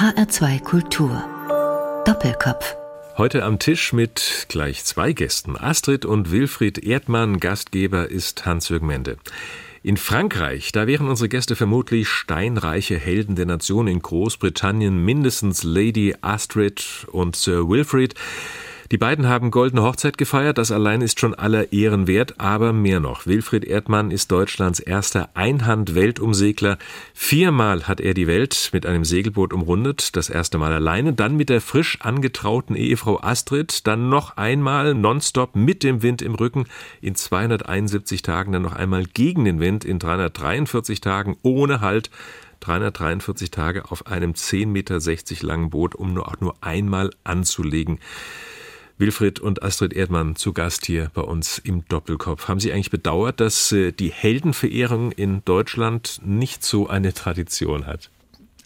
HR2 Kultur. Doppelkopf. Heute am Tisch mit gleich zwei Gästen. Astrid und Wilfried Erdmann. Gastgeber ist Hans-Jürgen Mende. In Frankreich, da wären unsere Gäste vermutlich steinreiche Helden der Nation in Großbritannien, mindestens Lady Astrid und Sir Wilfrid. Die beiden haben goldene Hochzeit gefeiert, das allein ist schon aller Ehren wert, aber mehr noch. Wilfried Erdmann ist Deutschlands erster Einhand-Weltumsegler. Viermal hat er die Welt mit einem Segelboot umrundet, das erste Mal alleine, dann mit der frisch angetrauten Ehefrau Astrid, dann noch einmal nonstop mit dem Wind im Rücken in 271 Tagen, dann noch einmal gegen den Wind in 343 Tagen ohne Halt. 343 Tage auf einem 10,60 Meter langen Boot, um nur auch nur einmal anzulegen. Wilfried und Astrid Erdmann zu Gast hier bei uns im Doppelkopf. Haben Sie eigentlich bedauert, dass äh, die Heldenverehrung in Deutschland nicht so eine Tradition hat?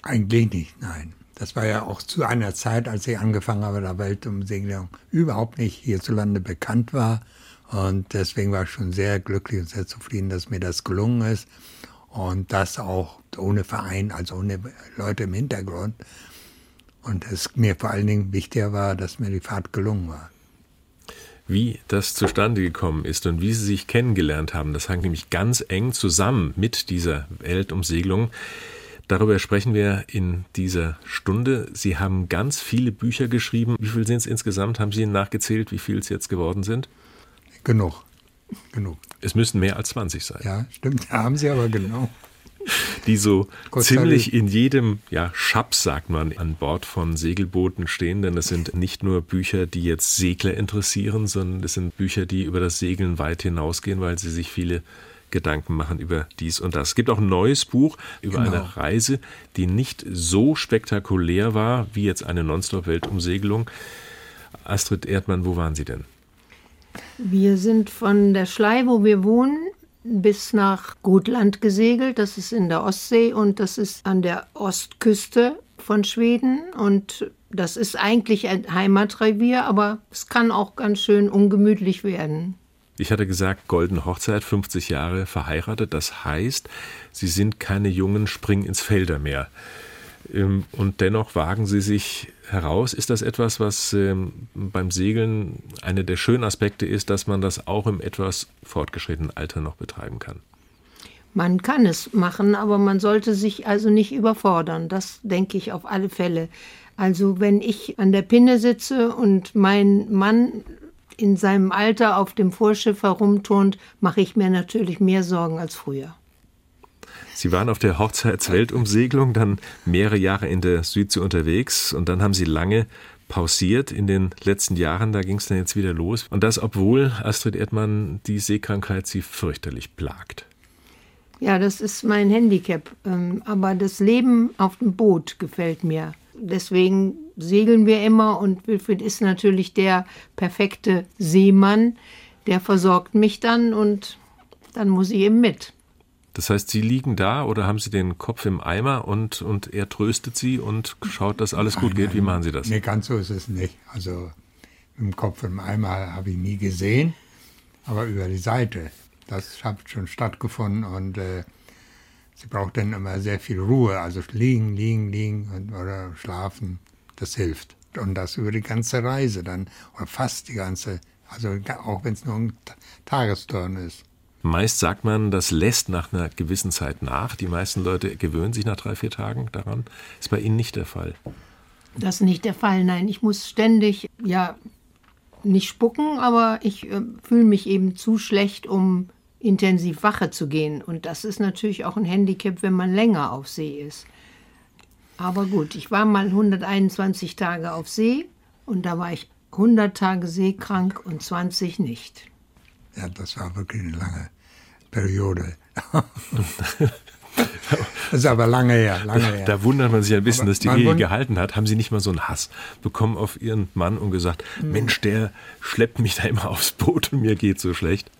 Eigentlich nicht, nein. Das war ja auch zu einer Zeit, als ich angefangen habe, der Weltumsegelung überhaupt nicht hierzulande bekannt war. Und deswegen war ich schon sehr glücklich und sehr zufrieden, dass mir das gelungen ist. Und das auch ohne Verein, also ohne Leute im Hintergrund. Und es mir vor allen Dingen wichtiger war, dass mir die Fahrt gelungen war. Wie das zustande gekommen ist und wie sie sich kennengelernt haben, das hängt nämlich ganz eng zusammen mit dieser Weltumsegelung. Darüber sprechen wir in dieser Stunde. Sie haben ganz viele Bücher geschrieben. Wie viel sind es insgesamt? Haben Sie nachgezählt, wie viel es jetzt geworden sind? Genug. Genug. Es müssten mehr als 20 sein. Ja, stimmt. Haben Sie aber genau die so Gott ziemlich in jedem ja, Schaps, sagt man, an Bord von Segelbooten stehen. Denn es sind nicht nur Bücher, die jetzt Segler interessieren, sondern es sind Bücher, die über das Segeln weit hinausgehen, weil sie sich viele Gedanken machen über dies und das. Es gibt auch ein neues Buch über genau. eine Reise, die nicht so spektakulär war wie jetzt eine Nonstop-Weltumsegelung. Astrid Erdmann, wo waren Sie denn? Wir sind von der Schlei, wo wir wohnen, bis nach Gotland gesegelt. Das ist in der Ostsee und das ist an der Ostküste von Schweden. Und das ist eigentlich ein Heimatrevier, aber es kann auch ganz schön ungemütlich werden. Ich hatte gesagt, goldene Hochzeit, 50 Jahre verheiratet. Das heißt, Sie sind keine jungen Spring ins Felder mehr. Ähm, und dennoch wagen sie sich heraus. Ist das etwas, was ähm, beim Segeln einer der schönen Aspekte ist, dass man das auch im etwas fortgeschrittenen Alter noch betreiben kann? Man kann es machen, aber man sollte sich also nicht überfordern. Das denke ich auf alle Fälle. Also wenn ich an der Pinne sitze und mein Mann in seinem Alter auf dem Vorschiff herumturnt, mache ich mir natürlich mehr Sorgen als früher. Sie waren auf der Hochzeitsweltumsegelung, dann mehrere Jahre in der Südsee unterwegs und dann haben Sie lange pausiert in den letzten Jahren. Da ging es dann jetzt wieder los. Und das, obwohl Astrid Erdmann die Seekrankheit Sie fürchterlich plagt. Ja, das ist mein Handicap. Ähm, aber das Leben auf dem Boot gefällt mir. Deswegen segeln wir immer und Wilfried ist natürlich der perfekte Seemann. Der versorgt mich dann und dann muss ich eben mit. Das heißt, Sie liegen da oder haben Sie den Kopf im Eimer und, und er tröstet Sie und schaut, dass alles gut geht? Wie machen Sie das? Nee, ganz so ist es nicht. Also im Kopf im Eimer habe ich nie gesehen, aber über die Seite. Das hat schon stattgefunden und äh, sie braucht dann immer sehr viel Ruhe. Also liegen, liegen, liegen und, oder schlafen, das hilft. Und das über die ganze Reise dann, oder fast die ganze, also auch wenn es nur ein Tagesturn ist. Meist sagt man, das lässt nach einer gewissen Zeit nach. Die meisten Leute gewöhnen sich nach drei, vier Tagen daran. Ist bei Ihnen nicht der Fall. Das ist nicht der Fall, nein. Ich muss ständig, ja, nicht spucken, aber ich äh, fühle mich eben zu schlecht, um intensiv Wache zu gehen. Und das ist natürlich auch ein Handicap, wenn man länger auf See ist. Aber gut, ich war mal 121 Tage auf See und da war ich 100 Tage seekrank und 20 nicht. Ja, das war wirklich eine lange Periode. Das ist aber lange her, lange her. Da wundert man sich ein bisschen, aber dass die Ehe gehalten hat. Haben Sie nicht mal so einen Hass bekommen auf Ihren Mann und gesagt, hm. Mensch, der schleppt mich da immer aufs Boot und mir geht so schlecht?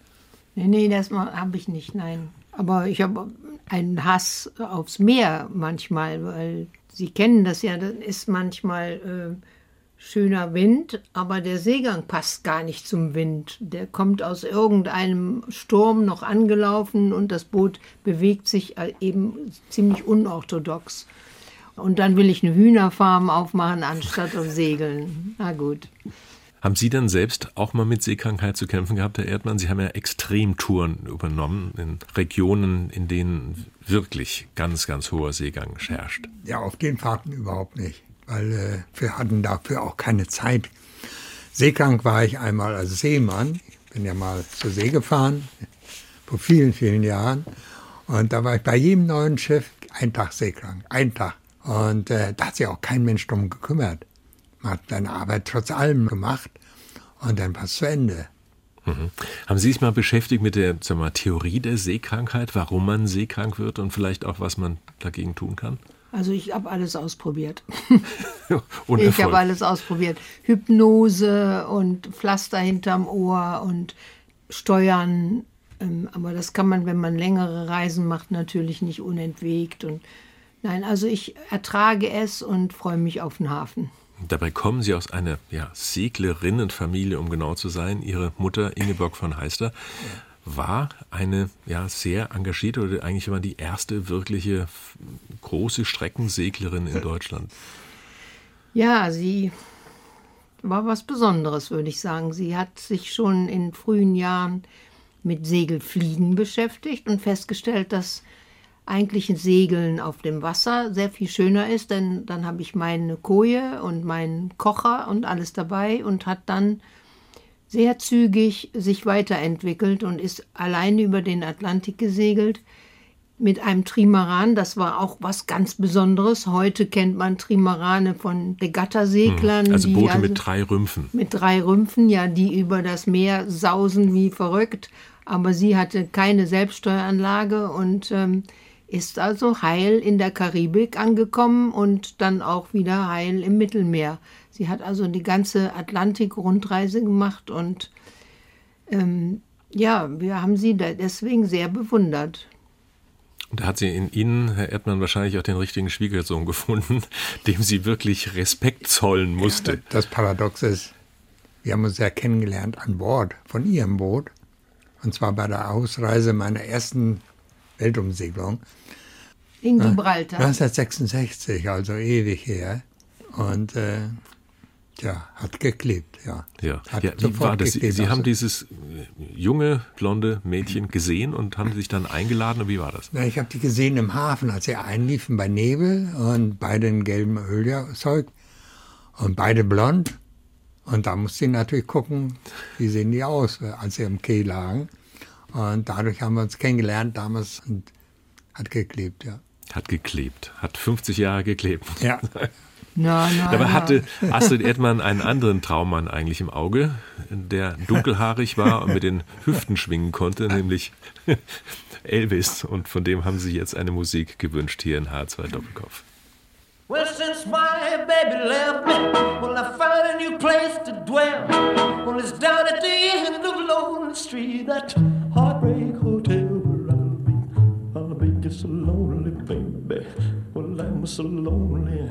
Nee, nee, das habe ich nicht, nein. Aber ich habe einen Hass aufs Meer manchmal, weil Sie kennen das ja, das ist manchmal... Äh, schöner Wind, aber der Seegang passt gar nicht zum Wind. Der kommt aus irgendeinem Sturm noch angelaufen und das Boot bewegt sich äh, eben ziemlich unorthodox. Und dann will ich eine Hühnerfarm aufmachen, anstatt auf Segeln. Na gut. Haben Sie dann selbst auch mal mit Seekrankheit zu kämpfen gehabt, Herr Erdmann? Sie haben ja Extremtouren übernommen in Regionen, in denen wirklich ganz, ganz hoher Seegang herrscht. Ja, auf den Fahrten überhaupt nicht, weil wir hatten dafür auch keine Zeit. Seekrank war ich einmal als Seemann. Ich bin ja mal zur See gefahren, vor vielen, vielen Jahren. Und da war ich bei jedem neuen Schiff ein Tag seekrank, ein Tag. Und äh, da hat sich auch kein Mensch drum gekümmert. Man hat seine Arbeit trotz allem gemacht und dann war es zu Ende. Mhm. Haben Sie sich mal beschäftigt mit der wir, Theorie der Seekrankheit, warum man seekrank wird und vielleicht auch, was man dagegen tun kann? Also ich habe alles ausprobiert. ich habe alles ausprobiert. Hypnose und Pflaster hinterm Ohr und Steuern. Ähm, aber das kann man, wenn man längere Reisen macht, natürlich nicht unentwegt. Und nein, also ich ertrage es und freue mich auf den Hafen. Dabei kommen Sie aus einer ja, Seglerinnenfamilie, um genau zu sein. Ihre Mutter Ingeborg von Heister war eine ja, sehr engagierte oder eigentlich immer die erste wirkliche große Streckenseglerin in Deutschland. Ja, sie war was Besonderes, würde ich sagen. Sie hat sich schon in frühen Jahren mit Segelfliegen beschäftigt und festgestellt, dass eigentlich ein Segeln auf dem Wasser sehr viel schöner ist, denn dann habe ich meine Koje und meinen Kocher und alles dabei und hat dann sehr zügig sich weiterentwickelt und ist alleine über den Atlantik gesegelt mit einem Trimaran. Das war auch was ganz Besonderes. Heute kennt man Trimarane von Regattaseglern. Hm, also Boote also mit drei Rümpfen. Mit drei Rümpfen, ja, die über das Meer sausen wie verrückt. Aber sie hatte keine Selbststeueranlage und ähm, ist also heil in der Karibik angekommen und dann auch wieder heil im Mittelmeer. Sie hat also die ganze Atlantik-Rundreise gemacht und ähm, ja, wir haben sie deswegen sehr bewundert. Und da hat sie in Ihnen, Herr Erdmann, wahrscheinlich auch den richtigen Schwiegersohn gefunden, dem sie wirklich Respekt zollen musste. Ja, das Paradox ist, wir haben uns ja kennengelernt an Bord von Ihrem Boot. Und zwar bei der Ausreise meiner ersten Weltumsegelung. In Gibraltar. 1966, also ewig her. Und äh, ja, hat geklebt, ja. Ja, ja wie war das? Sie, Sie haben dieses äh, junge, blonde Mädchen gesehen und haben sich dann eingeladen. wie war das? Na, ich habe die gesehen im Hafen, als sie einliefen bei Nebel und beide in gelbem Ölzeug und beide blond. Und da musste ich natürlich gucken, wie sehen die aus, als sie im Quai lagen. Und dadurch haben wir uns kennengelernt damals und hat geklebt, ja. Hat geklebt, hat 50 Jahre geklebt. Ja. Na, na, Dabei hatte Astrid Erdmann einen anderen Traummann eigentlich im Auge, der dunkelhaarig war und mit den Hüften schwingen konnte, nämlich Elvis. Und von dem haben sie jetzt eine Musik gewünscht hier in H2 Doppelkopf. Well, since my baby left me, well, I found a new place to dwell. Well, it's down at the end of Lonely Street, that heartbreak hotel where I'll be. I'll be just so lonely, baby. Well, I'm so lonely.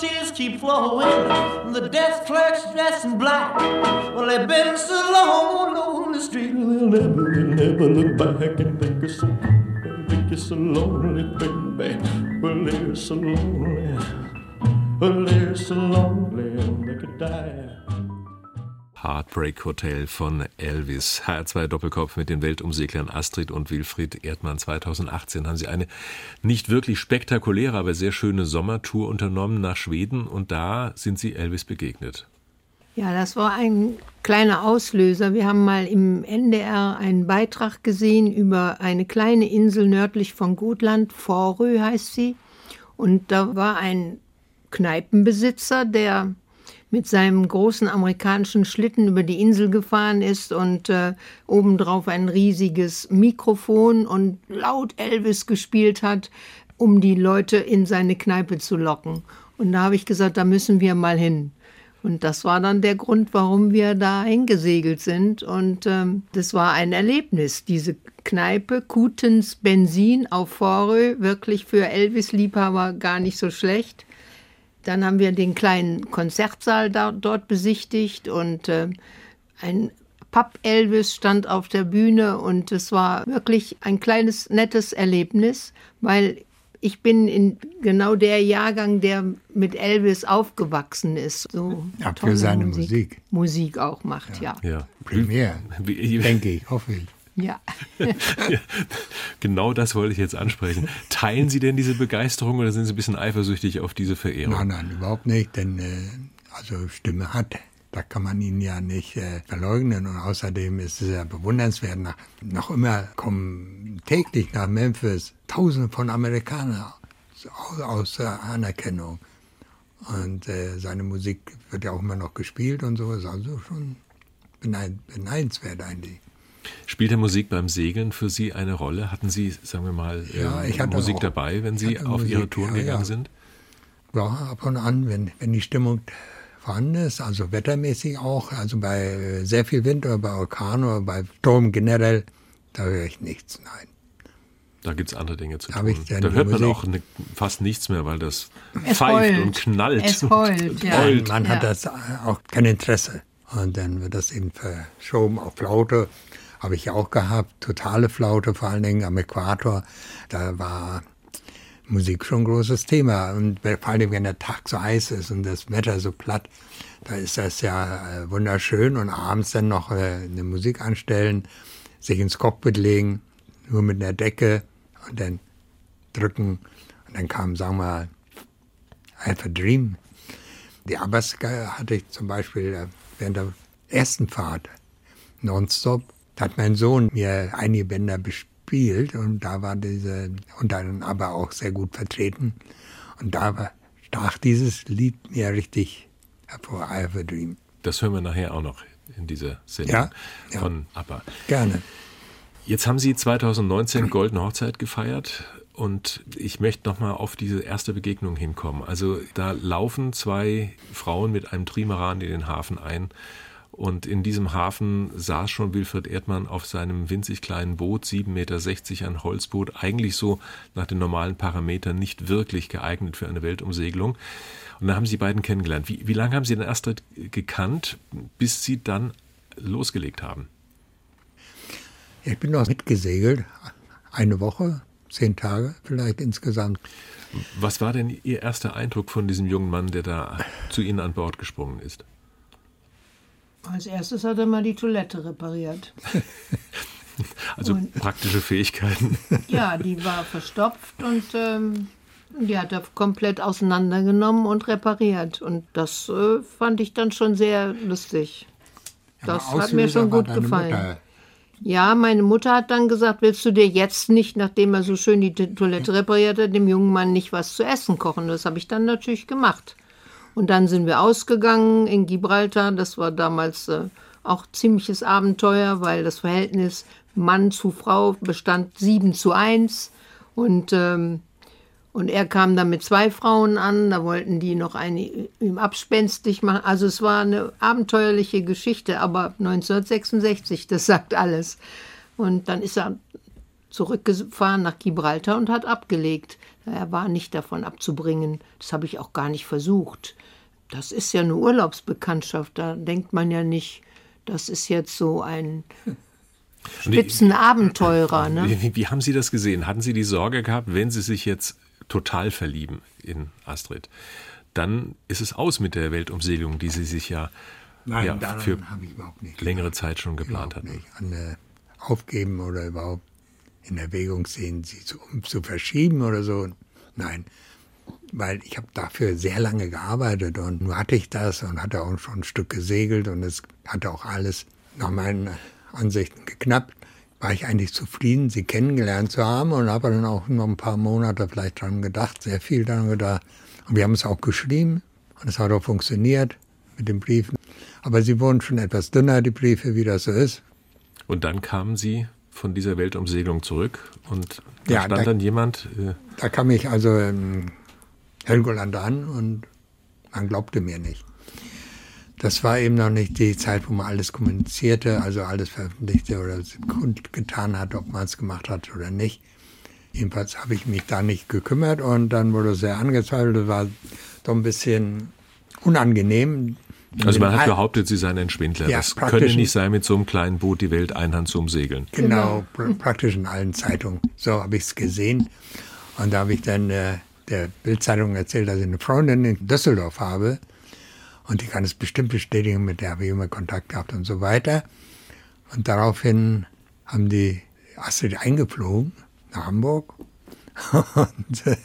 tears keep flowing. The desk clerk's dressed in black. Well, they've been so long on the street, they'll never, they'll never look back and think it's so, think it's so lonely, baby. Well, they're so lonely. Well, they're so lonely, they could die. Heartbreak Hotel von Elvis. HR2 Doppelkopf mit den Weltumseglern Astrid und Wilfried Erdmann. 2018 haben sie eine nicht wirklich spektakuläre, aber sehr schöne Sommertour unternommen nach Schweden und da sind sie Elvis begegnet. Ja, das war ein kleiner Auslöser. Wir haben mal im NDR einen Beitrag gesehen über eine kleine Insel nördlich von Gotland, Vorrö heißt sie. Und da war ein Kneipenbesitzer, der mit seinem großen amerikanischen Schlitten über die Insel gefahren ist und äh, obendrauf ein riesiges Mikrofon und laut Elvis gespielt hat, um die Leute in seine Kneipe zu locken. Und da habe ich gesagt, da müssen wir mal hin. Und das war dann der Grund, warum wir da hingesegelt sind. Und ähm, das war ein Erlebnis, diese Kneipe, Kutens Benzin auf Vorö, wirklich für Elvis-Liebhaber gar nicht so schlecht. Dann haben wir den kleinen Konzertsaal da, dort besichtigt und äh, ein Papp-Elvis stand auf der Bühne und es war wirklich ein kleines, nettes Erlebnis, weil ich bin in genau der Jahrgang, der mit Elvis aufgewachsen ist. So ja, für seine Musik. Musik. Musik auch macht, ja. ja. ja. Primär, denke ich, hoffe ich. Ja. ja. Genau das wollte ich jetzt ansprechen. Teilen Sie denn diese Begeisterung oder sind Sie ein bisschen eifersüchtig auf diese Verehrung? Nein, nein, überhaupt nicht, denn äh, also Stimme hat. Da kann man ihn ja nicht äh, verleugnen und außerdem ist es ja bewundernswert. Nach, noch immer kommen täglich nach Memphis Tausende von Amerikanern aus, aus Anerkennung. Und äh, seine Musik wird ja auch immer noch gespielt und so. Ist also schon beneidenswert eigentlich. Spielt der Musik beim Segeln für Sie eine Rolle? Hatten Sie, sagen wir mal, ja, äh, Musik auch, dabei, wenn Sie auf Musik, Ihre Touren ja, gegangen ja. sind? Ja, ab und an, wenn, wenn die Stimmung vorhanden ist, also wettermäßig auch, also bei äh, sehr viel Wind oder bei Orkan oder bei Sturm generell, da höre ich nichts, nein. Da gibt es andere Dinge zu tun. Da hört man auch ne, fast nichts mehr, weil das es pfeift heult. und knallt. Es heult, ja. Heult. Man hat das auch kein Interesse. Und dann wird das eben verschoben auf Flaute. Habe ich auch gehabt, totale Flaute, vor allen Dingen am Äquator. Da war Musik schon ein großes Thema. Und vor allem, wenn der Tag so heiß ist und das Wetter so platt, da ist das ja äh, wunderschön. Und abends dann noch äh, eine Musik anstellen, sich ins Cockpit legen, nur mit einer Decke und dann drücken. Und dann kam, sagen wir mal, Alpha Dream. Die Abbas hatte ich zum Beispiel äh, während der ersten Fahrt nonstop. Da hat mein Sohn mir einige Bänder bespielt und da war diese, und dann aber auch sehr gut vertreten. Und da stach dieses Lied mir richtig hervor, I Have a Dream. Das hören wir nachher auch noch in dieser Sendung ja, ja. von ABBA. Gerne. Jetzt haben Sie 2019 Goldene Hochzeit gefeiert und ich möchte nochmal auf diese erste Begegnung hinkommen. Also da laufen zwei Frauen mit einem Trimaran in den Hafen ein und in diesem Hafen saß schon Wilfried Erdmann auf seinem winzig kleinen Boot, 7,60 Meter, ein Holzboot, eigentlich so nach den normalen Parametern nicht wirklich geeignet für eine Weltumsegelung. Und da haben Sie beiden kennengelernt. Wie, wie lange haben Sie den Astrid gekannt, bis Sie dann losgelegt haben? Ich bin noch mitgesegelt, eine Woche, zehn Tage vielleicht insgesamt. Was war denn Ihr erster Eindruck von diesem jungen Mann, der da zu Ihnen an Bord gesprungen ist? Als erstes hat er mal die Toilette repariert. also und, praktische Fähigkeiten. Ja, die war verstopft und ähm, die hat er komplett auseinandergenommen und repariert. Und das äh, fand ich dann schon sehr lustig. Das ja, hat mir schon gut gefallen. Mutter ja, meine Mutter hat dann gesagt, willst du dir jetzt nicht, nachdem er so schön die Toilette repariert hat, dem jungen Mann nicht was zu essen kochen? Das habe ich dann natürlich gemacht. Und dann sind wir ausgegangen in Gibraltar. Das war damals äh, auch ziemliches Abenteuer, weil das Verhältnis Mann zu Frau bestand sieben zu eins. Und ähm, und er kam dann mit zwei Frauen an, da wollten die noch eine ihm abspenstig machen. Also es war eine abenteuerliche Geschichte, aber 1966, das sagt alles. Und dann ist er zurückgefahren nach Gibraltar und hat abgelegt. Er war nicht davon abzubringen. Das habe ich auch gar nicht versucht. Das ist ja eine Urlaubsbekanntschaft. Da denkt man ja nicht, das ist jetzt so ein Spitzenabenteurer. Ne? Wie, wie, haben Sie das gesehen? Hatten Sie die Sorge gehabt, wenn Sie sich jetzt total verlieben in Astrid, dann ist es aus mit der Weltumsegelung, die Sie sich ja, Nein, ja für längere Zeit schon geplant hatten. Nicht. An, äh, aufgeben oder überhaupt in Erwägung sehen, sie zu, um zu verschieben oder so. Nein, weil ich habe dafür sehr lange gearbeitet und nur hatte ich das und hatte auch schon ein Stück gesegelt und es hatte auch alles nach meinen Ansichten geknappt war ich eigentlich zufrieden, sie kennengelernt zu haben und habe dann auch noch ein paar Monate vielleicht dran gedacht, sehr viel daran gedacht. Und wir haben es auch geschrieben und es hat auch funktioniert mit den Briefen. Aber sie wurden schon etwas dünner, die Briefe, wie das so ist. Und dann kamen Sie von dieser Weltumsegelung zurück und da ja, stand da, dann jemand. Äh da kam ich also in ähm, Helgoland an und man glaubte mir nicht. Das war eben noch nicht die Zeit, wo man alles kommunizierte, also alles veröffentlichte oder kundgetan hat, ob man es gemacht hat oder nicht. Jedenfalls habe ich mich da nicht gekümmert und dann wurde es sehr angezweifelt. Das war doch ein bisschen unangenehm. Also man hat behauptet, Sie seien ein Schwindler. Ja, das könne nicht sein, mit so einem kleinen Boot die Welt einhand zu umsegeln. Genau, genau. praktisch in allen Zeitungen. So habe ich es gesehen. Und da habe ich dann äh, der Bildzeitung erzählt, dass ich eine Freundin in Düsseldorf habe. Und die kann es bestimmt bestätigen, mit der habe ich immer Kontakt gehabt und so weiter. Und daraufhin haben die Astrid eingeflogen nach Hamburg. und äh,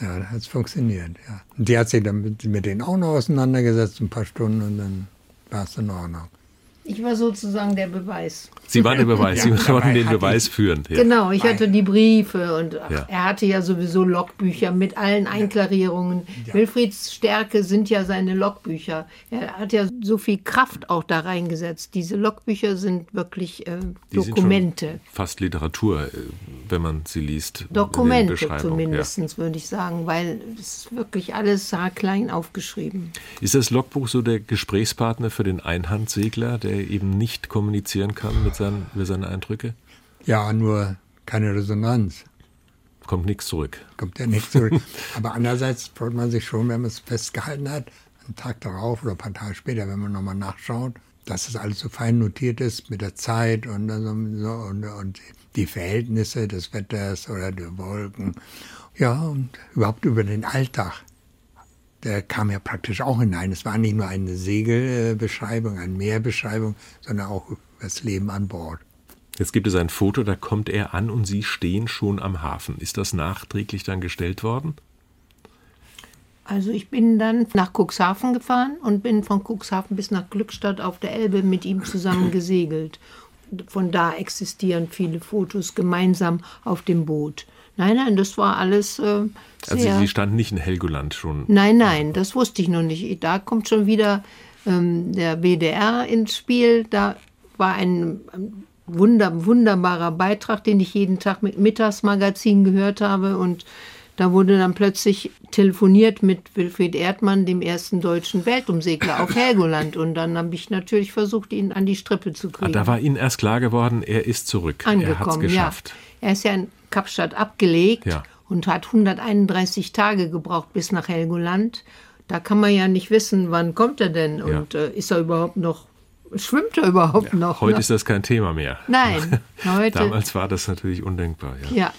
ja, da hat es funktioniert, ja. Und die hat sich dann mit, mit denen auch noch auseinandergesetzt, ein paar Stunden, und dann war es in Ordnung. Ich war sozusagen der Beweis. Sie waren der Beweis, Sie konnten den Beweis führen. Ja. Genau, ich hatte die Briefe und ja. er hatte ja sowieso Logbücher mit allen Einklarierungen. Ja. Wilfrieds Stärke sind ja seine Logbücher. Er hat ja so viel Kraft auch da reingesetzt. Diese Logbücher sind wirklich äh, Dokumente. Sind fast Literatur, äh, wenn man sie liest. Dokumente zumindest, würde ich sagen, weil es wirklich alles haarklein aufgeschrieben. Ist das Logbuch so der Gesprächspartner für den Einhandsegler, der der eben nicht kommunizieren kann mit seinen, über seine Eindrücke? Ja, nur keine Resonanz. Kommt nichts zurück. Kommt ja nichts zurück. Aber andererseits freut man sich schon, wenn man es festgehalten hat, einen Tag darauf oder ein paar Tage später, wenn man nochmal nachschaut, dass es alles so fein notiert ist mit der Zeit und, so, und, und die Verhältnisse des Wetters oder der Wolken. Ja, und überhaupt über den Alltag der kam ja praktisch auch hinein. Es war nicht nur eine Segelbeschreibung, eine Meerbeschreibung, sondern auch das Leben an Bord. Jetzt gibt es ein Foto, da kommt er an und Sie stehen schon am Hafen. Ist das nachträglich dann gestellt worden? Also ich bin dann nach Cuxhaven gefahren und bin von Cuxhaven bis nach Glückstadt auf der Elbe mit ihm zusammen gesegelt. Von da existieren viele Fotos gemeinsam auf dem Boot. Nein, nein, das war alles. Äh, also Sie standen nicht in Helgoland schon? Nein, nein, das wusste ich noch nicht. Da kommt schon wieder ähm, der WDR ins Spiel. Da war ein, ein wunder, wunderbarer Beitrag, den ich jeden Tag mit Mittagsmagazin gehört habe. Und da wurde dann plötzlich telefoniert mit Wilfried Erdmann, dem ersten deutschen Weltumsegler auf Helgoland. Und dann habe ich natürlich versucht, ihn an die Strippe zu kriegen. Ah, da war Ihnen erst klar geworden, er ist zurück. Angekommen, er hat es geschafft. Ja. Er ist ja in Kapstadt abgelegt ja. und hat 131 Tage gebraucht bis nach Helgoland. Da kann man ja nicht wissen, wann kommt er denn und äh, ist er überhaupt noch schwimmt er überhaupt ja, noch? Heute ne? ist das kein Thema mehr. Nein, heute. Damals war das natürlich undenkbar. Ja. ja.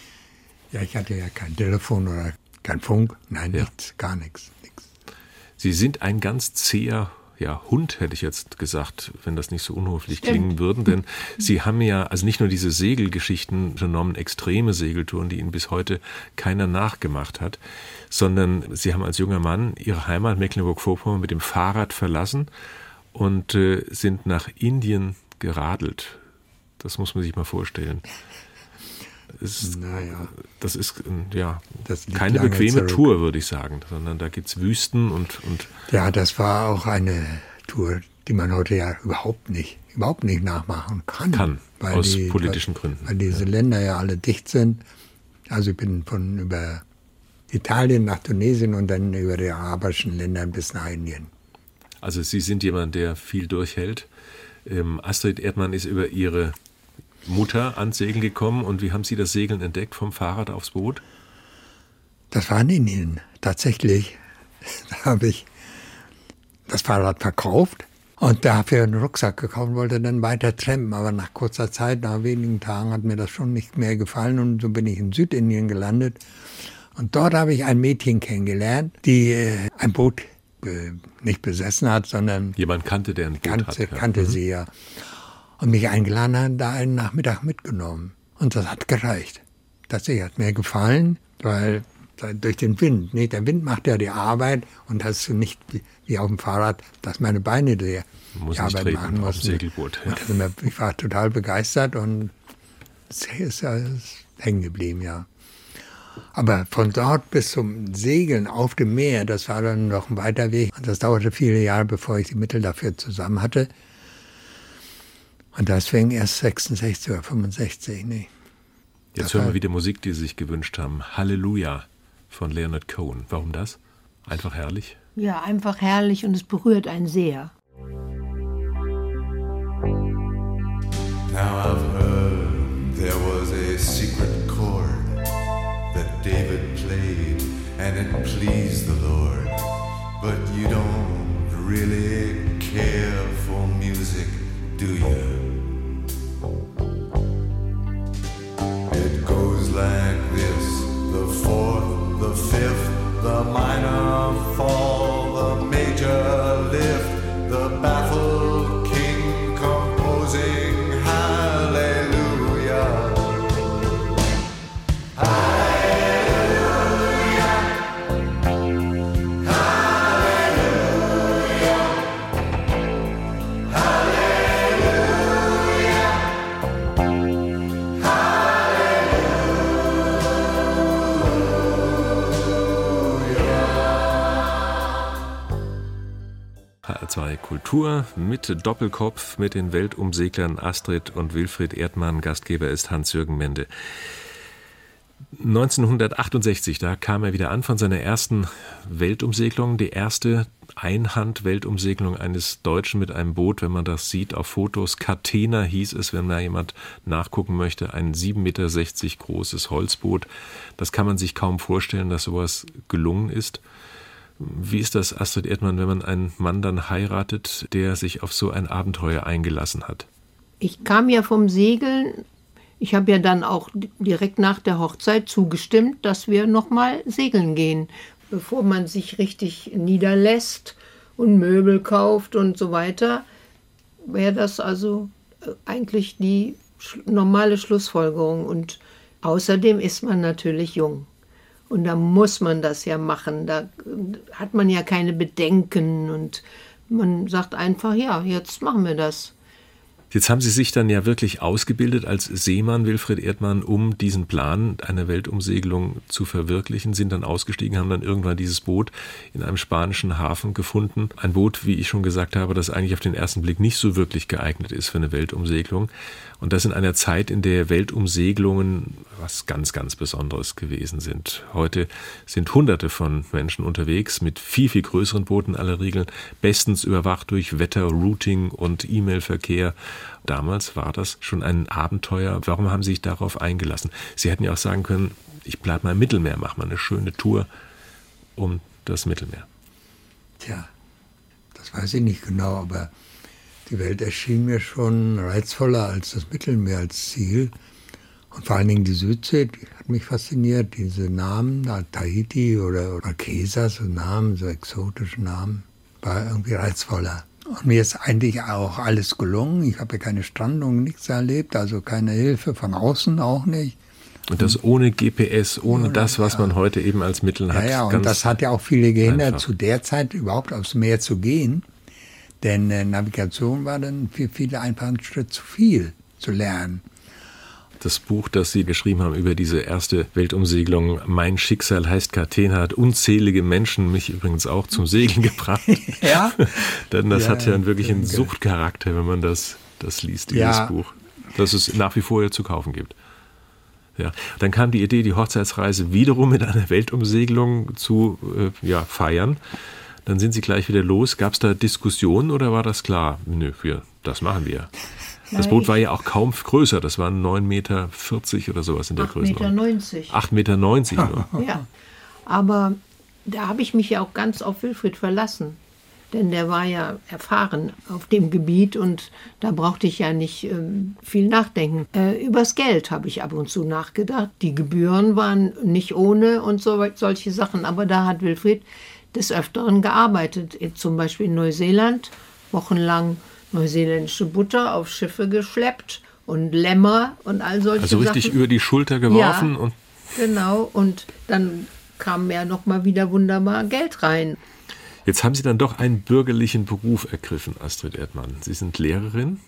Ja, ich hatte ja kein Telefon oder kein Funk. Nein, ja. nichts, gar nichts, nichts. Sie sind ein ganz zäher ja, Hund, hätte ich jetzt gesagt, wenn das nicht so unhöflich Stimmt. klingen würden. Denn Sie haben ja, also nicht nur diese Segelgeschichten unternommen, extreme Segeltouren, die Ihnen bis heute keiner nachgemacht hat, sondern Sie haben als junger Mann Ihre Heimat Mecklenburg-Vorpommern mit dem Fahrrad verlassen und äh, sind nach Indien geradelt. Das muss man sich mal vorstellen. Ist, naja. Das ist ja das keine bequeme. Tour, würde ich sagen, sondern da gibt es Wüsten und, und. Ja, das war auch eine Tour, die man heute ja überhaupt nicht, überhaupt nicht nachmachen kann. Kann, aus die, politischen weil, Gründen. Weil diese ja. Länder ja alle dicht sind. Also ich bin von über Italien nach Tunesien und dann über die arabischen Länder bis nach Indien. Also Sie sind jemand, der viel durchhält. Ähm, Astrid Erdmann ist über ihre Mutter ans Segeln gekommen und wie haben Sie das Segeln entdeckt vom Fahrrad aufs Boot? Das war in Indien tatsächlich. Da habe ich das Fahrrad verkauft und dafür einen Rucksack gekauft und wollte dann weiter trampen. Aber nach kurzer Zeit, nach wenigen Tagen, hat mir das schon nicht mehr gefallen und so bin ich in Südindien gelandet. Und dort habe ich ein Mädchen kennengelernt, die äh, ein Boot äh, nicht besessen hat, sondern jemand kannte, der ein Boot kannte, hat, ja. kannte mhm. sie ja und mich eingeladen hat, da einen Nachmittag mitgenommen. Und das hat gereicht. Das hat mir gefallen, weil durch den Wind, nicht? Der Wind macht ja die Arbeit und hast du nicht wie auf dem Fahrrad, dass meine Beine die, die Arbeit machen mussten. Segelboot, ja. ich war total begeistert und es ist, ist hängen geblieben, ja. Aber von dort bis zum Segeln auf dem Meer, das war dann noch ein weiter Weg. Und das dauerte viele Jahre, bevor ich die Mittel dafür zusammen hatte. Und das fing erst 66 oder 65. Nee. Jetzt das hören wir wieder Musik, die Sie sich gewünscht haben. Halleluja von Leonard Cohen. Warum das? Einfach herrlich? ja einfach herrlich und es berührt einen sehr. Now I've heard there was a secret chord that David played and it pleased the Lord. But you don't really care for music, do you? Like this. The fourth, the fifth, the minor fall, the major Kultur mit Doppelkopf mit den Weltumseglern Astrid und Wilfried Erdmann. Gastgeber ist Hans-Jürgen Mende. 1968, da kam er wieder an von seiner ersten Weltumsegelung, die erste Einhand-Weltumsegelung eines Deutschen mit einem Boot, wenn man das sieht auf Fotos. Catena hieß es, wenn da jemand nachgucken möchte, ein 7,60 Meter großes Holzboot. Das kann man sich kaum vorstellen, dass sowas gelungen ist. Wie ist das, Astrid Erdmann, wenn man einen Mann dann heiratet, der sich auf so ein Abenteuer eingelassen hat? Ich kam ja vom Segeln. Ich habe ja dann auch direkt nach der Hochzeit zugestimmt, dass wir nochmal segeln gehen, bevor man sich richtig niederlässt und Möbel kauft und so weiter. Wäre das also äh, eigentlich die normale Schlussfolgerung. Und außerdem ist man natürlich jung. Und da muss man das ja machen. Da hat man ja keine Bedenken und man sagt einfach, ja, jetzt machen wir das. Jetzt haben Sie sich dann ja wirklich ausgebildet als Seemann, Wilfried Erdmann, um diesen Plan einer Weltumsegelung zu verwirklichen, sind dann ausgestiegen, haben dann irgendwann dieses Boot in einem spanischen Hafen gefunden. Ein Boot, wie ich schon gesagt habe, das eigentlich auf den ersten Blick nicht so wirklich geeignet ist für eine Weltumsegelung. Und das in einer Zeit, in der Weltumsegelungen was ganz, ganz Besonderes gewesen sind. Heute sind Hunderte von Menschen unterwegs mit viel, viel größeren Booten aller Regeln, bestens überwacht durch Wetter, Routing und E-Mail-Verkehr. Damals war das schon ein Abenteuer. Warum haben Sie sich darauf eingelassen? Sie hätten ja auch sagen können, ich bleibe mal im Mittelmeer, mache mal eine schöne Tour um das Mittelmeer. Tja, das weiß ich nicht genau, aber die Welt erschien mir schon reizvoller als das Mittelmeer als Ziel. Und vor allen Dingen die Südsee die hat mich fasziniert. Diese Namen, Tahiti oder Marquesa, so Namen, so exotische Namen, war irgendwie reizvoller. Und mir ist eigentlich auch alles gelungen. Ich habe ja keine Strandung, nichts erlebt, also keine Hilfe von außen auch nicht. Und das ohne GPS, ohne das, was man heute eben als Mittel hat. Ja, ja, und das hat ja auch viele gehindert, einfach. zu der Zeit überhaupt aufs Meer zu gehen. Denn äh, Navigation war dann für viele einfach ein Schritt zu viel zu lernen. Das Buch, das Sie geschrieben haben über diese erste Weltumsegelung, Mein Schicksal heißt Catena, hat unzählige Menschen, mich übrigens auch, zum Segeln gebracht. ja. Denn das Ja, hat ja einen wirklich einen. Suchtcharakter, wenn man das, das liest, dieses Ja. Buch. Das es nach wie vor ja zu kaufen gibt. Ja. Dann kam die Idee, die Hochzeitsreise wiederum mit einer Weltumsegelung zu äh, ja, feiern. Dann sind Sie gleich wieder los. Gab es da Diskussionen oder war das klar? Nö, wir, das machen wir. Das Boot war ja auch kaum größer. Das waren 9,40 Meter oder sowas in der 8,90 Meter. Größenordnung. 8,90 Meter nur. Ja, aber da habe ich mich ja auch ganz auf Wilfried verlassen. Denn der war ja erfahren auf dem Gebiet und da brauchte ich ja nicht ähm, viel nachdenken. Äh, übers Geld habe ich ab und zu nachgedacht. Die Gebühren waren nicht ohne und so, solche Sachen. Aber da hat Wilfried des Öfteren gearbeitet. Zum Beispiel in Neuseeland, wochenlang neuseeländische Butter auf Schiffe geschleppt und Lämmer und all solche Also richtig Sachen. über die Schulter geworfen Ja. und Genau, und dann kam ja noch mal wieder wunderbar Geld rein. Jetzt haben Sie dann doch einen bürgerlichen Beruf ergriffen, Astrid Erdmann. Sie sind Lehrerin.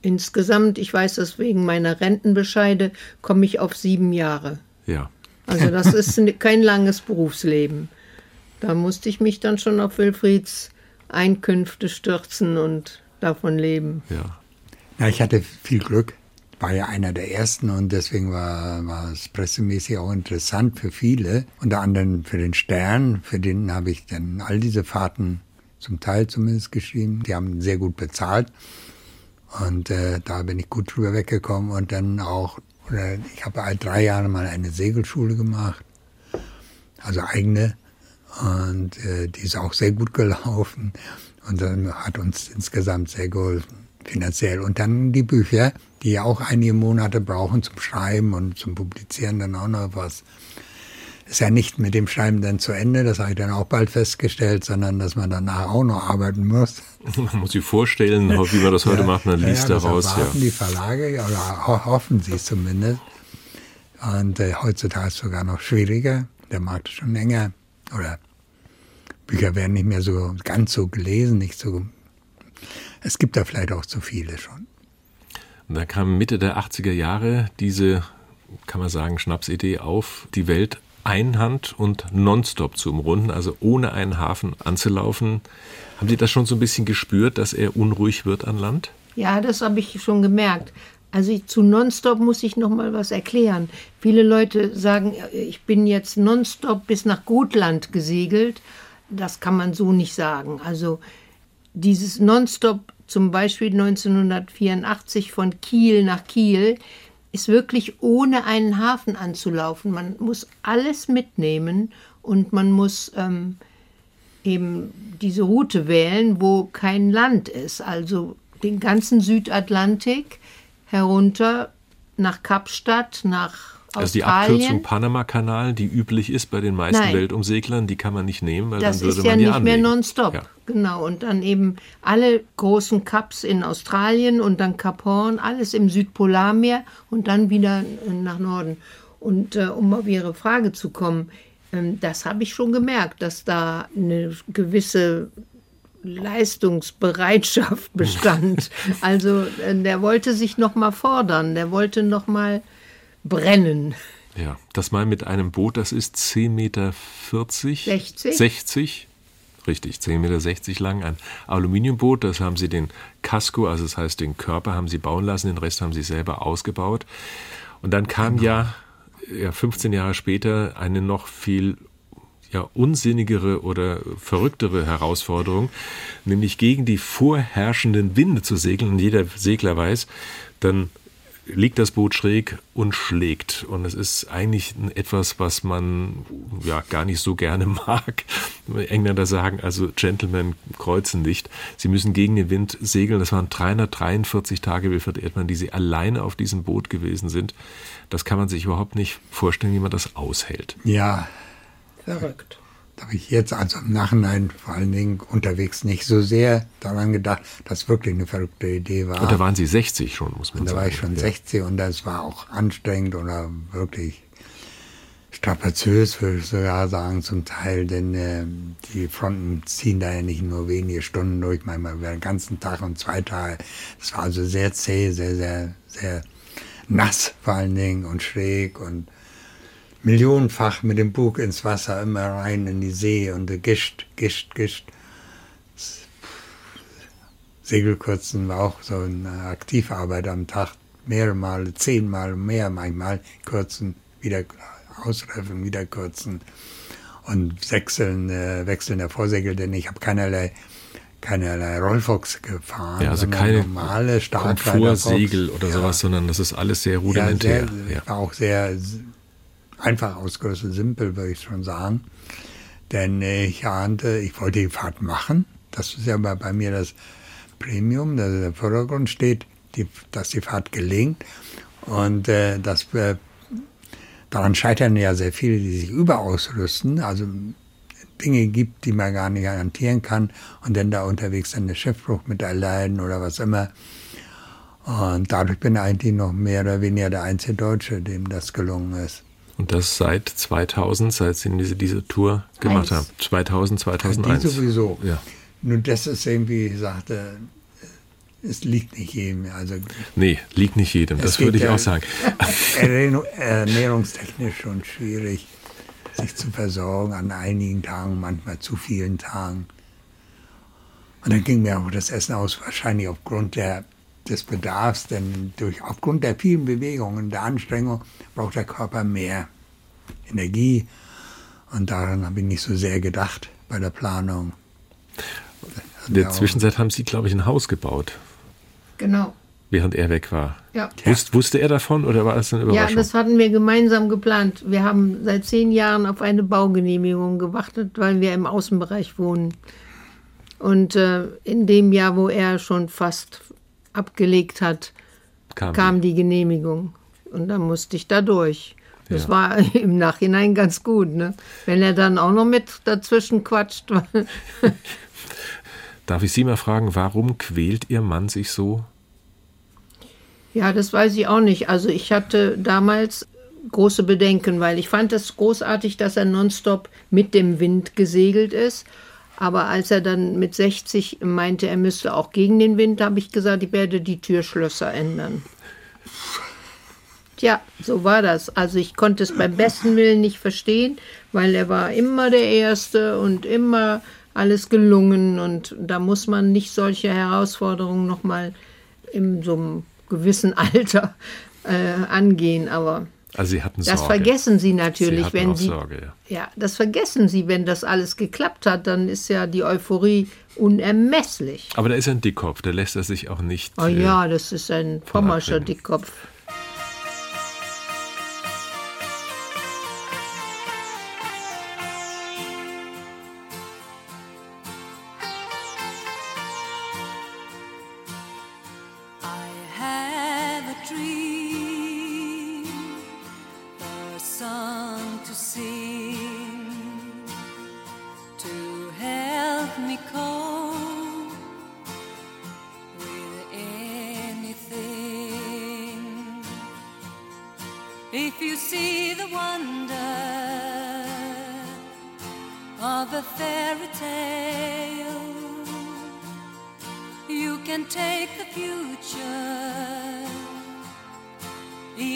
Insgesamt, ich weiß das wegen meiner Rentenbescheide, komme ich auf sieben Jahre. Ja. Also das ist kein langes Berufsleben. Da musste ich mich dann schon auf Wilfrieds Einkünfte stürzen und davon leben. Ja. Ja, ich hatte viel Glück, war ja einer der ersten und deswegen war, war es pressemäßig auch interessant für viele. Unter anderem für den Stern, für den habe ich dann all diese Fahrten zum Teil zumindest geschrieben. Die haben sehr gut bezahlt und äh, da bin ich gut drüber weggekommen und dann auch, oder ich habe drei Jahre mal eine Segelschule gemacht, also eigene und äh, die ist auch sehr gut gelaufen und dann hat uns insgesamt sehr geholfen finanziell. Und dann die Bücher, die ja auch einige Monate brauchen zum Schreiben und zum Publizieren dann auch noch was. Ist ja nicht mit dem Schreiben dann zu Ende, das habe ich dann auch bald festgestellt, sondern dass man danach auch noch arbeiten muss. Man muss sich vorstellen, wie man das heute ja, macht, man liest ja, daraus. Ja. die Verlage, oder ho hoffen sie es zumindest. Und äh, heutzutage ist es sogar noch schwieriger. Der Markt ist schon länger. Oder Bücher werden nicht mehr so ganz so gelesen, nicht so es gibt da vielleicht auch zu viele schon. Und da kam Mitte der 80er Jahre diese, kann man sagen, Schnapsidee auf, die Welt einhand und nonstop zu umrunden, also ohne einen Hafen anzulaufen. Haben Sie das schon so ein bisschen gespürt, dass er unruhig wird an Land? Ja, das habe ich schon gemerkt. Also zu Nonstop muss ich noch mal was erklären. Viele Leute sagen, ich bin jetzt Nonstop bis nach Gotland gesegelt. Das kann man so nicht sagen. Also dieses Nonstop zum Beispiel 1984 von Kiel nach Kiel, ist wirklich ohne einen Hafen anzulaufen. Man muss alles mitnehmen und man muss ähm, eben diese Route wählen, wo kein Land ist. Also den ganzen Südatlantik herunter nach Kapstadt, nach also die Abkürzung Panama-Kanal, die üblich ist bei den meisten Nein. Weltumseglern, die kann man nicht nehmen, weil das dann würde man ja nicht anlegen. mehr nonstop. Ja. Genau, und dann eben alle großen Cups in Australien und dann Cap Horn, alles im Südpolarmeer und dann wieder nach Norden. Und äh, um auf Ihre Frage zu kommen, ähm, das habe ich schon gemerkt, dass da eine gewisse Leistungsbereitschaft bestand. also äh, der wollte sich noch mal fordern, der wollte noch mal brennen. Ja, das mal mit einem Boot, das ist 10,40 Meter 60. 60. Richtig, 10,60 Meter lang. Ein Aluminiumboot, das haben sie den Casco, also das heißt den Körper, haben sie bauen lassen, den Rest haben sie selber ausgebaut. Und dann kam genau. ja, ja 15 Jahre später eine noch viel ja, unsinnigere oder verrücktere Herausforderung, nämlich gegen die vorherrschenden Winde zu segeln. Und jeder Segler weiß, dann liegt das Boot schräg und schlägt. Und es ist eigentlich etwas, was man ja gar nicht so gerne mag. Engländer sagen also, Gentlemen kreuzen nicht. Sie müssen gegen den Wind segeln. Das waren 343 Tage, Wilfried Erdmann, die sie alleine auf diesem Boot gewesen sind. Das kann man sich überhaupt nicht vorstellen, wie man das aushält. Ja. Verrückt habe ich jetzt also im Nachhinein vor allen Dingen unterwegs nicht so sehr daran gedacht, dass wirklich eine verrückte Idee war. Und da waren Sie 60 schon, muss man und da sagen. Da war ich schon ja. 60 und das war auch anstrengend oder wirklich strapaziös, würde ich sogar sagen, zum Teil, denn äh, die Fronten ziehen da ja nicht nur wenige Stunden durch, manchmal über den ganzen Tag und zwei Tage. Das war also sehr zäh, sehr, sehr, sehr nass vor allen Dingen und schräg und millionenfach mit dem Bug ins Wasser, immer rein in die See und gischt, gischt, gischt. Segelkürzen war auch so eine Aktivarbeit am Tag, mehrere Male, zehnmal mehr manchmal, kürzen, wieder ausreifen, wieder kürzen und wechseln, äh, wechseln der Vorsegel, denn ich habe keinerlei keinerlei Rollfox gefahren, ja, also keine normale Komfortsegel oder ja. sowas, sondern das ist alles sehr rudimentär. Ja, sehr, ja. auch sehr einfach ausgerüstet, simpel, würde ich schon sagen. Denn ich ahnte, ich wollte die Fahrt machen. Das ist ja bei, bei mir das Premium, dass der Vordergrund steht, die, dass die Fahrt gelingt. Und äh, das, äh, daran scheitern ja sehr viele, die sich überausrüsten. Also Dinge gibt, die man gar nicht garantieren kann und dann da unterwegs einen Schiffbruch mit erleiden oder was immer. Und dadurch bin ich eigentlich noch mehr oder weniger der einzige Deutsche, dem das gelungen ist. Und das seit 2000, seit Sie diese, diese Tour gemacht Eins. haben. 2000, 2001. Die sowieso. Ja. Nur das ist irgendwie, ich sagte, es liegt nicht jedem. Also, nee, liegt nicht jedem, das würde ich ja auch sagen. Ernährungstechnisch schon schwierig, sich zu versorgen an einigen Tagen, manchmal zu vielen Tagen. Und dann ging mir auch das Essen aus, wahrscheinlich aufgrund der des Bedarfs, denn durch, aufgrund der vielen Bewegungen, der Anstrengung, braucht der Körper mehr Energie. Und daran habe ich nicht so sehr gedacht bei der Planung. In der Zwischenzeit haben Sie, glaube ich, ein Haus gebaut. Genau. Während er weg war. Ja. Wusste, wusste er davon oder war es eine Überraschung? Ja, das hatten wir gemeinsam geplant. Wir haben seit zehn Jahren auf eine Baugenehmigung gewartet, weil wir im Außenbereich wohnen. Und äh, in dem Jahr, wo er schon fast abgelegt hat, kam, kam die Genehmigung. Und dann musste ich da durch. Das Ja. war im Nachhinein ganz gut, ne? Wenn er dann auch noch mit dazwischen quatscht. Darf ich Sie mal fragen, warum quält Ihr Mann sich so? Ja, das weiß ich auch nicht. Also ich hatte damals große Bedenken, weil ich fand es großartig, dass er nonstop mit dem Wind gesegelt ist. Aber als er dann mit 60 meinte, er müsste auch gegen den Wind, habe ich gesagt, ich werde die Türschlösser ändern. Tja, so war das. Also ich konnte es beim besten Willen nicht verstehen, weil er war immer der Erste und immer alles gelungen. Und da muss man nicht solche Herausforderungen nochmal in so einem gewissen Alter äh, angehen. Aber Also Sie hatten das Sorge. vergessen Sie natürlich, Sie wenn Sie. Sorge, ja. Ja, das vergessen Sie, wenn das alles geklappt hat, dann ist ja die Euphorie unermesslich. Aber da ist ein Dickkopf, der lässt er sich auch nicht. Oh äh, ja, das ist ein Pommerscher. Dickkopf.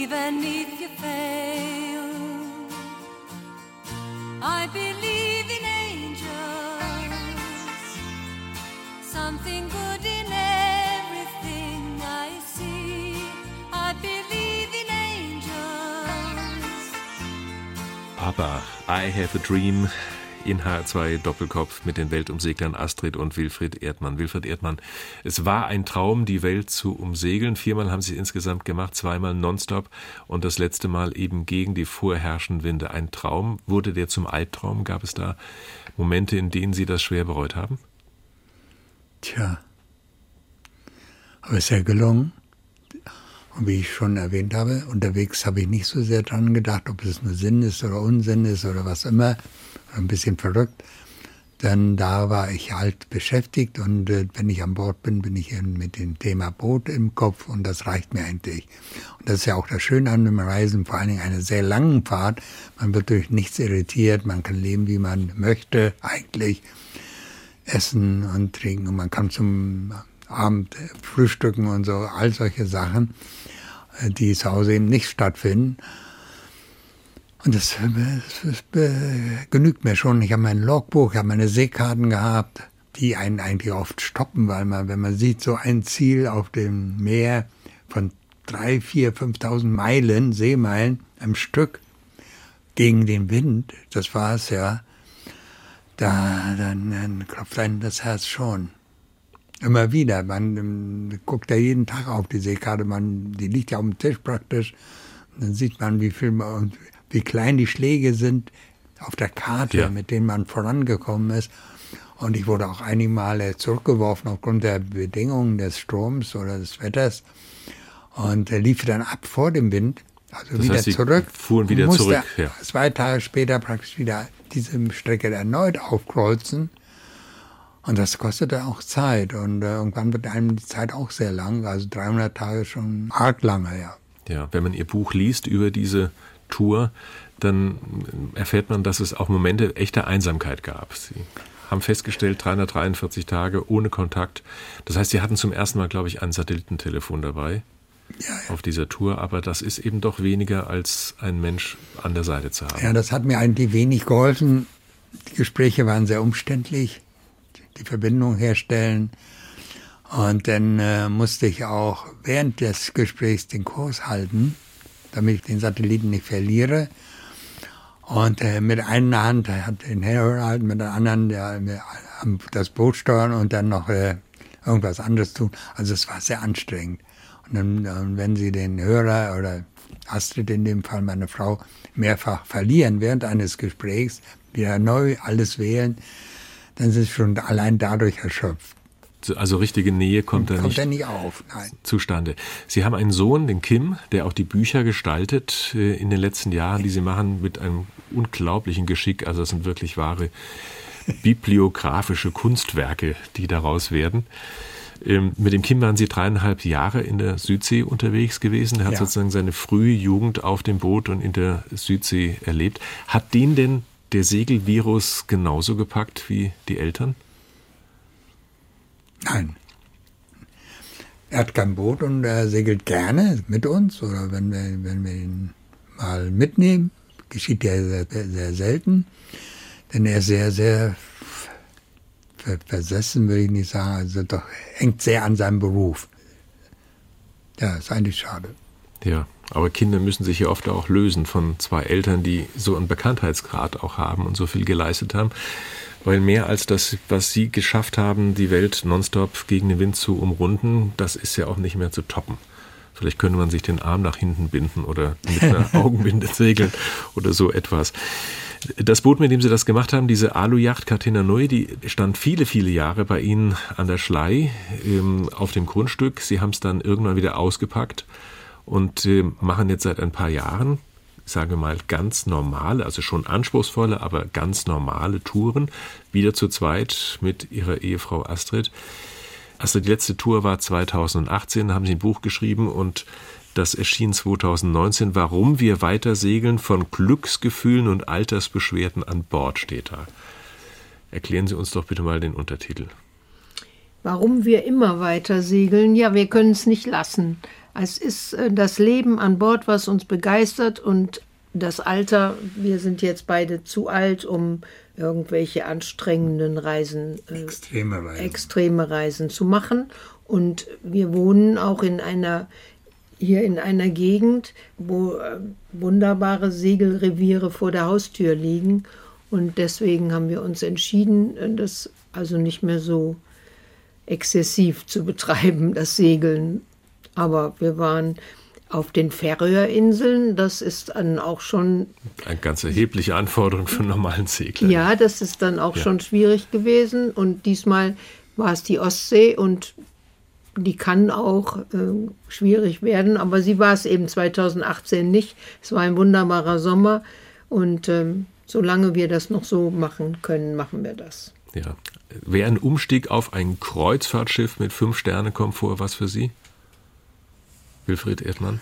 Even. I believe in angels, something good in everything I see. I believe in angels. I Have a Dream in H2 Doppelkopf mit den Weltumseglern Astrid und Wilfried Erdmann. Wilfried Erdmann, es war ein Traum, die Welt zu umsegeln. Viermal haben Sie es insgesamt gemacht, zweimal nonstop und das letzte Mal eben gegen die vorherrschenden Winde. Ein Traum, wurde der zum Albtraum? Gab es da Momente, in denen Sie das schwer bereut haben? Tja. Aber es ist ja gelungen. Und wie ich schon erwähnt habe, unterwegs habe ich nicht so sehr dran gedacht, ob es nur Sinn ist oder Unsinn ist oder was immer. Ein bisschen verrückt. Denn da war ich halt beschäftigt und äh, wenn ich an Bord bin, bin ich eben mit dem Thema Boot im Kopf und das reicht mir eigentlich. Und das ist ja auch das Schöne an dem Reisen, vor allen Dingen einer sehr langen Fahrt. Man wird durch nichts irritiert, man kann leben, wie man möchte, eigentlich essen und trinken und man kann zum Abend äh, frühstücken und so, all solche Sachen, die zu Hause eben nicht stattfinden. Und das, das, das genügt mir schon. Ich habe mein Logbuch, ich habe meine Seekarten gehabt, die einen eigentlich oft stoppen, weil man, wenn man sieht, so ein Ziel auf dem Meer von drei, vier, 5.000 Meilen, Seemeilen am Stück gegen den Wind, das war es ja, da dann, dann klopft einem das Herz schon. Immer wieder. Man ähm, guckt ja jeden Tag auf die Seekarte. Man, die liegt ja auf dem Tisch praktisch. Und dann sieht man, wie viel man, wie klein die Schläge sind auf der Karte, Ja. mit denen man vorangekommen ist. Und ich wurde auch einige Male zurückgeworfen aufgrund der Bedingungen des Sturms oder des Wetters. Und er lief dann ab vor dem Wind, also Das wieder heißt, zurück. fuhren wieder und musste zurück, ja. Zwei Tage später praktisch wieder diese Strecke erneut aufkreuzen. Und das kostete auch Zeit. Und äh, irgendwann wird einem die Zeit auch sehr lang. Also 300 Tage schon arg lange, ja. Ja, wenn man Ihr Buch liest über diese Tour, dann erfährt man, dass es auch Momente echter Einsamkeit gab. Sie haben festgestellt, 343 Tage ohne Kontakt. Das heißt, Sie hatten zum ersten Mal, glaube ich, ein Satellitentelefon dabei auf dieser Tour, aber das ist eben doch weniger als ein Mensch an der Seite zu haben. Ja, das hat mir eigentlich wenig geholfen. Die Gespräche waren sehr umständlich. Die Verbindung herstellen. Und dann äh, musste ich auch während des Gesprächs den Kurs halten, damit ich den Satelliten nicht verliere. Und äh, mit einer Hand hat den Hörer halten, mit der anderen der, der, das Boot steuern und dann noch äh, irgendwas anderes tun. Also es war sehr anstrengend. Und dann, dann, wenn Sie den Hörer oder Astrid in dem Fall, meine Frau, mehrfach verlieren während eines Gesprächs, wieder neu alles wählen, dann sind Sie schon allein dadurch erschöpft. Also richtige Nähe kommt, da nicht nicht auf, nein. zustande. Sie haben einen Sohn, den Kim, der auch die Bücher gestaltet äh, in den letzten Jahren, die Sie machen mit einem unglaublichen Geschick. Also das sind wirklich wahre bibliografische Kunstwerke, die daraus werden. Ähm, mit dem Kim waren Sie dreieinhalb Jahre in der Südsee unterwegs gewesen. Er hat Ja. sozusagen seine frühe Jugend auf dem Boot und in der Südsee erlebt. Hat den denn der Segelvirus genauso gepackt wie die Eltern? Nein. Er hat kein Boot und er segelt gerne mit uns oder wenn wir, wenn wir ihn mal mitnehmen. Geschieht ja sehr, sehr, selten. Denn er ist sehr, sehr ver- versessen, würde ich nicht sagen. Also doch hängt sehr an seinem Beruf. Ja, ist eigentlich schade. Ja, aber Kinder müssen sich ja oft auch lösen von zwei Eltern, die so einen Bekanntheitsgrad auch haben und so viel geleistet haben. Weil mehr als das, was sie geschafft haben, die Welt nonstop gegen den Wind zu umrunden, das ist ja auch nicht mehr zu toppen. Vielleicht könnte man sich den Arm nach hinten binden oder mit einer Augenbinde segeln oder so etwas. Das Boot, mit dem Sie das gemacht haben, diese Aluyacht Catena Neu, die stand viele, viele Jahre bei Ihnen an der Schlei ähm, auf dem Grundstück. Sie haben es dann irgendwann wieder ausgepackt und äh, machen jetzt seit ein paar Jahren, sagen wir mal, ganz normale, also schon anspruchsvolle, aber ganz normale Touren, wieder zu zweit mit Ihrer Ehefrau Astrid. Also die letzte Tour war 2018, haben Sie ein Buch geschrieben und das erschien 2019. Warum wir weiter segeln von Glücksgefühlen und Altersbeschwerden an Bord steht da. Erklären Sie uns doch bitte mal den Untertitel. Warum wir immer weiter segeln? Ja, wir können es nicht lassen. Es ist äh, das Leben an Bord, was uns begeistert und das Alter. Wir sind jetzt beide zu alt, um irgendwelche anstrengenden Reisen, äh, Extreme Reisen. extreme Reisen zu machen. Und wir wohnen auch in einer hier in einer Gegend, wo äh, wunderbare Segelreviere vor der Haustür liegen. Und deswegen haben wir uns entschieden, das also nicht mehr so exzessiv zu betreiben, das Segeln. Aber wir waren auf den Färöerinseln, das ist dann auch schon, Eine ganz erhebliche Anforderung für einen normalen Segler. ja, das ist dann auch Ja. schon schwierig gewesen. Und diesmal war es die Ostsee und die kann auch äh, schwierig werden, aber sie war es eben 2018 nicht. Es war ein wunderbarer Sommer und ähm, solange wir das noch so machen können, machen wir das. Ja. Wäre ein Umstieg auf ein Kreuzfahrtschiff mit fünf Sterne Komfort was für Sie? Wilfried Erdmann?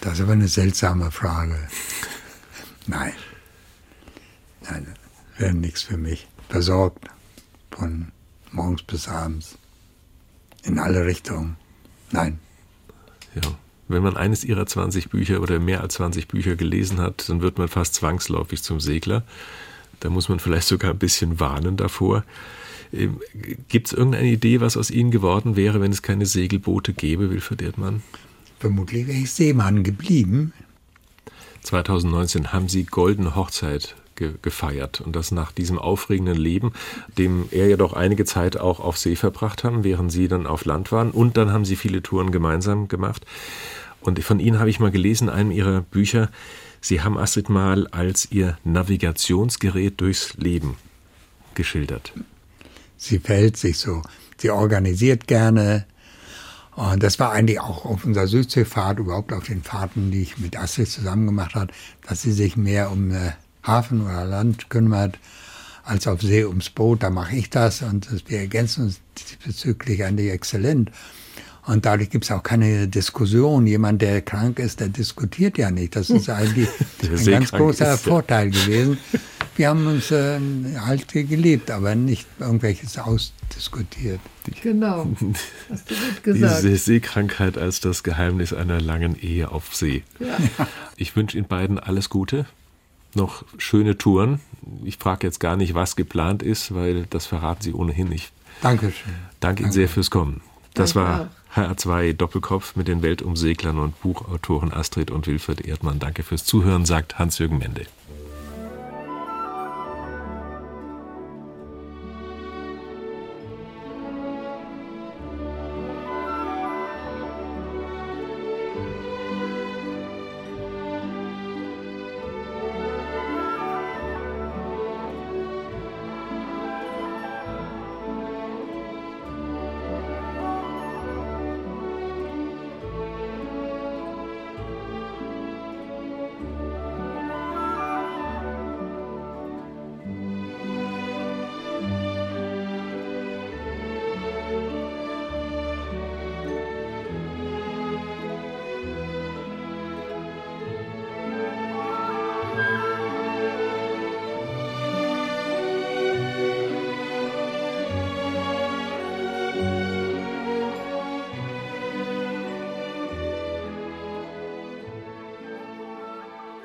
Das ist aber eine seltsame Frage. Nein. Nein, wäre nichts für mich. Versorgt von morgens bis abends. In alle Richtungen. Nein. Ja. Wenn man eines ihrer 20 Bücher oder mehr als 20 Bücher gelesen hat, dann wird man fast zwangsläufig zum Segler. Da muss man vielleicht sogar ein bisschen warnen davor. Gibt es irgendeine Idee, was aus Ihnen geworden wäre, wenn es keine Segelboote gäbe, Wilfried Erdmann? Vermutlich wäre ich Seemann geblieben. 2019 haben Sie Goldene Hochzeit ge gefeiert und das nach diesem aufregenden Leben, dem er ja doch einige Zeit auch auf See verbracht haben, während Sie dann auf Land waren und dann haben Sie viele Touren gemeinsam gemacht. Und von Ihnen habe ich mal gelesen, in einem Ihrer Bücher, Sie haben Astrid mal als Ihr Navigationsgerät durchs Leben geschildert. Sie verhält sich so. Sie organisiert gerne. Und das war eigentlich auch auf unserer Südseefahrt, überhaupt auf den Fahrten, die ich mit Astrid zusammen gemacht habe, dass sie sich mehr um äh, Hafen oder Land kümmert, als auf See ums Boot. Da mache ich das und wir ergänzen uns diesbezüglich eigentlich exzellent. Und dadurch gibt es auch keine Diskussion. Jemand, der krank ist, der diskutiert ja nicht. Das ist eigentlich ein ganz großer ist, ja. Vorteil gewesen. Wir haben uns äh, halt gelebt, aber nicht irgendwelches ausdiskutiert. Genau, hast du gut gesagt. Diese Seekrankheit als das Geheimnis einer langen Ehe auf See. Ich wünsche Ihnen beiden alles Gute, noch schöne Touren. Ich frage jetzt gar nicht, was geplant ist, weil das verraten Sie ohnehin nicht. Dankeschön. Danke Ihnen sehr fürs Kommen. Das Danke war HR2 Doppelkopf mit den Weltumseglern und Buchautoren Astrid und Wilfried Erdmann. Danke fürs Zuhören, sagt Hans-Jürgen Mende.